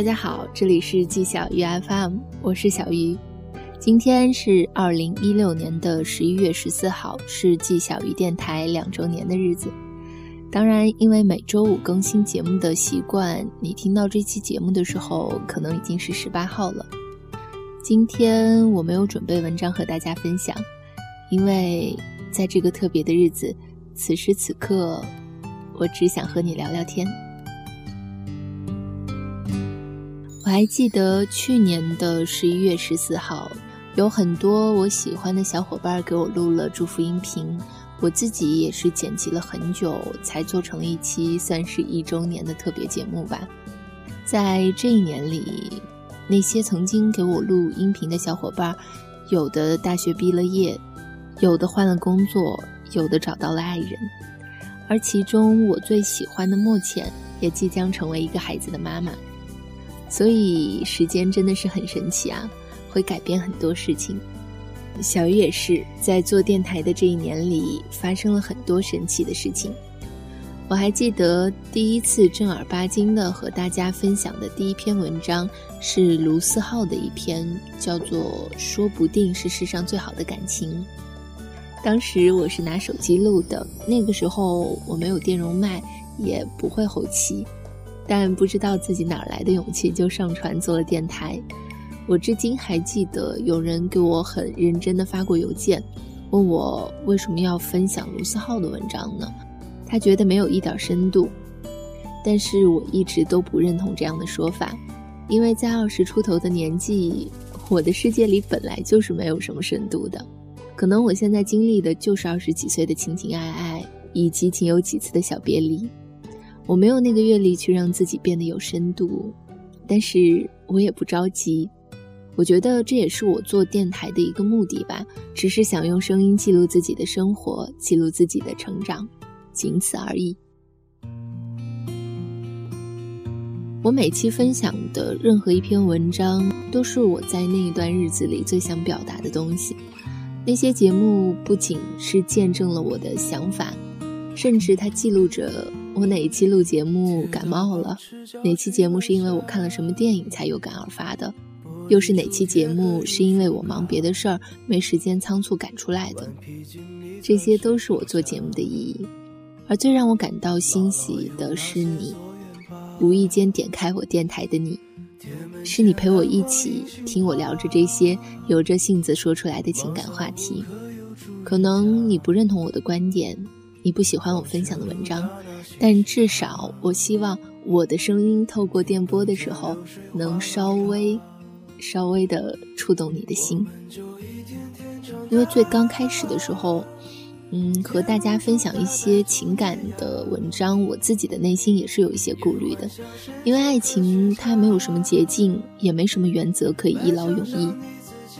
大家好，这里是季小鱼 FM，我是小鱼。今天是二零一六年的十一月十四号，是季小鱼电台两周年的日子。当然，因为每周五更新节目的习惯，你听到这期节目的时候，可能已经是十八号了。今天我没有准备文章和大家分享，因为在这个特别的日子，此时此刻，我只想和你聊聊天。我还记得去年的十一月十四号，有很多我喜欢的小伙伴给我录了祝福音频。我自己也是剪辑了很久，才做成了一期算是一周年的特别节目吧。在这一年里，那些曾经给我录音频的小伙伴，有的大学毕了业，有的换了工作，有的找到了爱人，而其中我最喜欢的莫浅，也即将成为一个孩子的妈妈。所以时间真的是很神奇啊，会改变很多事情。小鱼也是在做电台的这一年里，发生了很多神奇的事情。我还记得第一次正儿八经的和大家分享的第一篇文章是卢思浩的一篇，叫做《说不定是世上最好的感情》。当时我是拿手机录的，那个时候我没有电容麦，也不会后期，但不知道自己哪来的勇气，就上传做了电台。我至今还记得，有人给我很认真的发过邮件，问我为什么要分享卢思浩的文章呢？他觉得没有一点深度。但是我一直都不认同这样的说法，因为在二十出头的年纪，我的世界里本来就是没有什么深度的。可能我现在经历的就是二十几岁的情情爱爱，以及仅有几次的小别离。我没有那个阅历去让自己变得有深度，但是我也不着急。我觉得这也是我做电台的一个目的吧，只是想用声音记录自己的生活，记录自己的成长，仅此而已。我每期分享的任何一篇文章，都是我在那一段日子里最想表达的东西。那些节目不仅是见证了我的想法，甚至它记录着我哪一期录节目感冒了，哪期节目是因为我看了什么电影才有感而发的。又是哪期节目是因为我忙别的事儿没时间仓促赶出来的？这些都是我做节目的意义。而最让我感到欣喜的是你，无意间点开我电台的你，是你陪我一起听我聊着这些由着性子说出来的情感话题。可能你不认同我的观点，你不喜欢我分享的文章，但至少我希望我的声音透过电波的时候能稍微。稍微的触动你的心，因为最刚开始的时候，嗯，和大家分享一些情感的文章，我自己的内心也是有一些顾虑的，因为爱情它没有什么捷径，也没什么原则可以一劳永逸。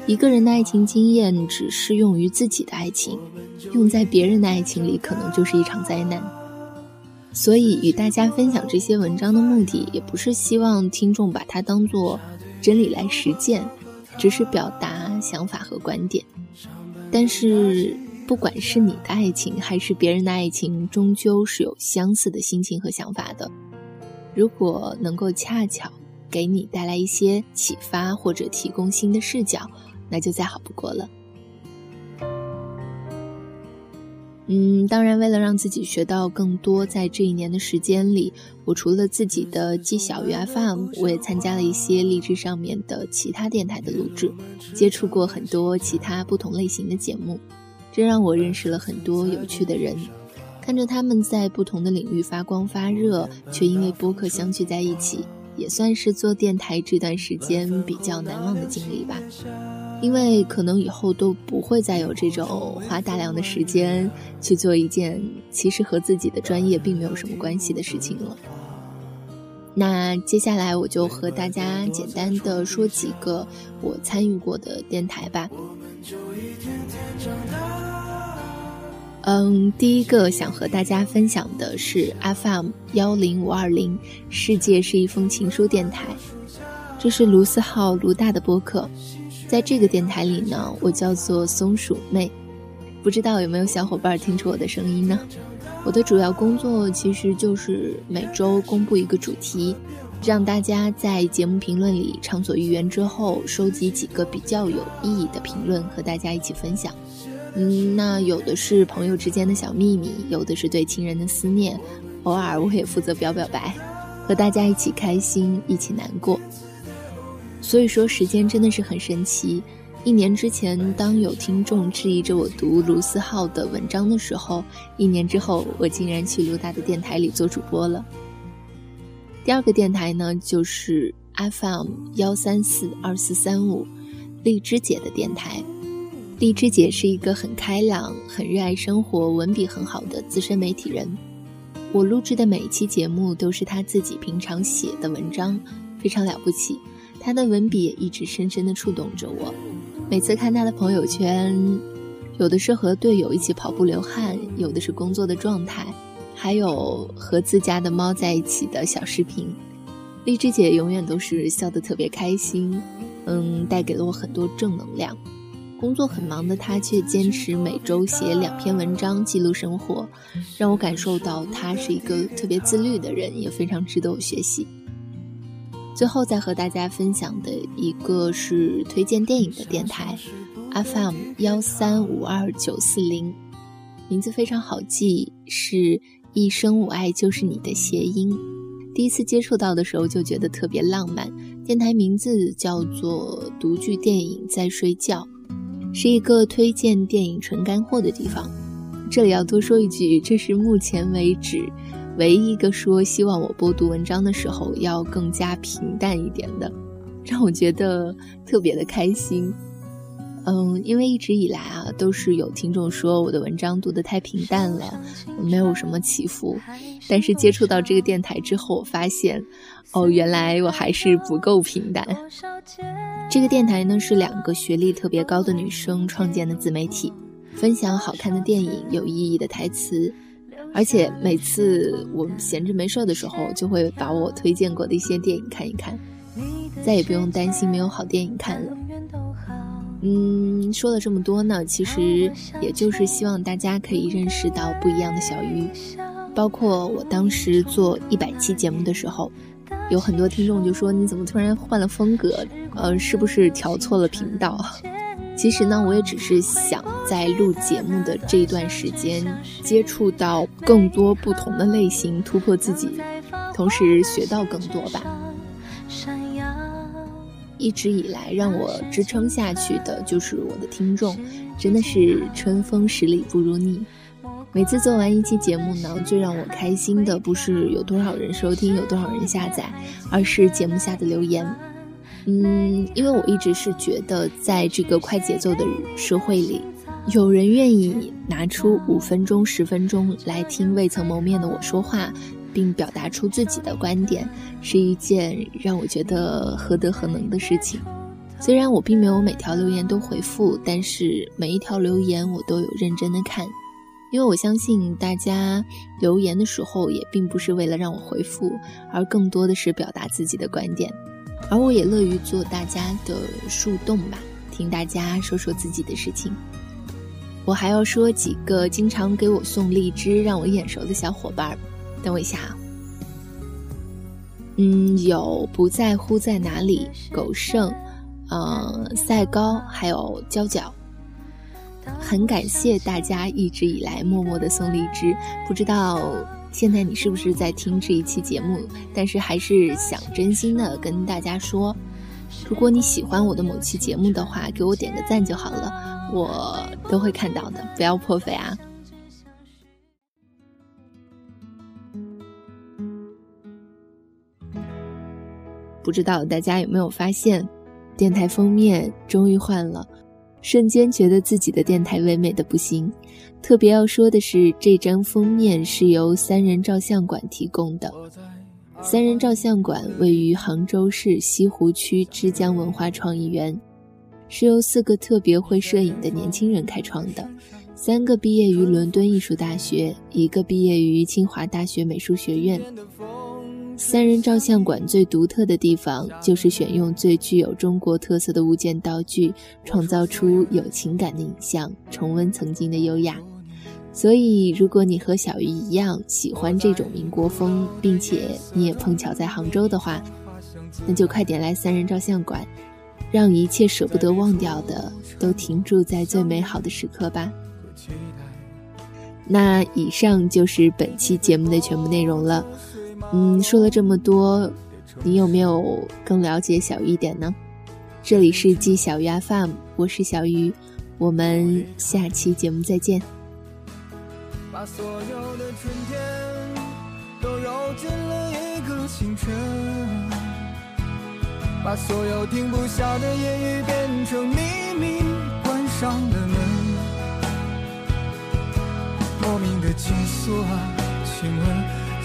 一个人的爱情经验只适用于自己的爱情，用在别人的爱情里，可能就是一场灾难。所以，与大家分享这些文章的目的，也不是希望听众把它当做。真理来实践，只是表达想法和观点。但是，不管是你的爱情还是别人的爱情，终究是有相似的心情和想法的。如果能够恰巧给你带来一些启发，或者提供新的视角，那就再好不过了。嗯，当然，为了让自己学到更多，在这一年的时间里，我除了自己的记小鱼 FM，我也参加了一些励志上面的其他电台的录制，接触过很多其他不同类型的节目，这让我认识了很多有趣的人，看着他们在不同的领域发光发热，却因为播客相聚在一起，也算是做电台这段时间比较难忘的经历吧。因为可能以后都不会再有这种花大量的时间去做一件其实和自己的专业并没有什么关系的事情了。那接下来我就和大家简单的说几个我参与过的电台吧。嗯，第一个想和大家分享的是 FM 幺零五二零，世界是一封情书电台，这是卢思浩卢大的播客。在这个电台里呢，我叫做松鼠妹，不知道有没有小伙伴听出我的声音呢？我的主要工作其实就是每周公布一个主题，让大家在节目评论里畅所欲言之后，收集几个比较有意义的评论和大家一起分享。嗯，那有的是朋友之间的小秘密，有的是对亲人的思念，偶尔我也负责表表白，和大家一起开心，一起难过。所以说，时间真的是很神奇。一年之前，当有听众质疑着我读卢思浩的文章的时候，一年之后，我竟然去卢大的电台里做主播了。第二个电台呢，就是 FM 幺三四二四三五，荔枝姐的电台。荔枝姐是一个很开朗、很热爱生活、文笔很好的资深媒体人。我录制的每一期节目都是她自己平常写的文章，非常了不起。她的文笔也一直深深地触动着我。每次看他的朋友圈，有的是和队友一起跑步流汗，有的是工作的状态，还有和自家的猫在一起的小视频。荔枝姐永远都是笑得特别开心，嗯，带给了我很多正能量。工作很忙的她，却坚持每周写两篇文章记录生活，让我感受到她是一个特别自律的人，也非常值得我学习。最后再和大家分享的一个是推荐电影的电台，FM 幺三五二九四零，名字非常好记，是一生我爱就是你的谐音。第一次接触到的时候就觉得特别浪漫。电台名字叫做独具电影在睡觉，是一个推荐电影纯干货的地方。这里要多说一句，这是目前为止。唯一一个说希望我播读文章的时候要更加平淡一点的，让我觉得特别的开心。嗯，因为一直以来啊，都是有听众说我的文章读得太平淡了，没有什么起伏。但是接触到这个电台之后，我发现，哦，原来我还是不够平淡。这个电台呢，是两个学历特别高的女生创建的自媒体，分享好看的电影、有意义的台词。而且每次我闲着没事的时候，就会把我推荐过的一些电影看一看，再也不用担心没有好电影看了。嗯，说了这么多呢，其实也就是希望大家可以认识到不一样的小鱼。包括我当时做一百期节目的时候，有很多听众就说：“你怎么突然换了风格？呃，是不是调错了频道？”其实呢，我也只是想在录节目的这一段时间，接触到更多不同的类型，突破自己，同时学到更多吧。一直以来让我支撑下去的就是我的听众，真的是春风十里不如你。每次做完一期节目呢，最让我开心的不是有多少人收听，有多少人下载，而是节目下的留言。嗯，因为我一直是觉得，在这个快节奏的社会里，有人愿意拿出五分钟、十分钟来听未曾谋面的我说话，并表达出自己的观点，是一件让我觉得何德何能的事情。虽然我并没有每条留言都回复，但是每一条留言我都有认真的看，因为我相信大家留言的时候也并不是为了让我回复，而更多的是表达自己的观点。而我也乐于做大家的树洞吧，听大家说说自己的事情。我还要说几个经常给我送荔枝让我眼熟的小伙伴，等我一下啊。嗯，有不在乎在哪里，狗剩，呃，赛高，还有娇娇。很感谢大家一直以来默默的送荔枝，不知道。现在你是不是在听这一期节目？但是还是想真心的跟大家说，如果你喜欢我的某期节目的话，给我点个赞就好了，我都会看到的，不要破费啊！不知道大家有没有发现，电台封面终于换了。瞬间觉得自己的电台唯美的不行。特别要说的是，这张封面是由三人照相馆提供的。三人照相馆位于杭州市西湖区之江文化创意园，是由四个特别会摄影的年轻人开创的。三个毕业于伦敦艺术大学，一个毕业于清华大学美术学院。三人照相馆最独特的地方，就是选用最具有中国特色的物件道具，创造出有情感的影像，重温曾经的优雅。所以，如果你和小鱼一样喜欢这种民国风，并且你也碰巧在杭州的话，那就快点来三人照相馆，让一切舍不得忘掉的都停驻在最美好的时刻吧。那以上就是本期节目的全部内容了。嗯，说了这么多，你有没有更了解小鱼一点呢？这里是季小鱼 FM，我是小鱼，我们下期节目再见。把所有的春天都揉进了一个清晨，把所有停不下的言语变成秘密，关上了门。莫名的情愫啊，请问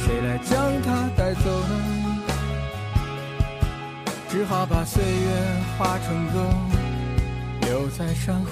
谁来将它带走呢？只好把岁月化成歌，留在山河。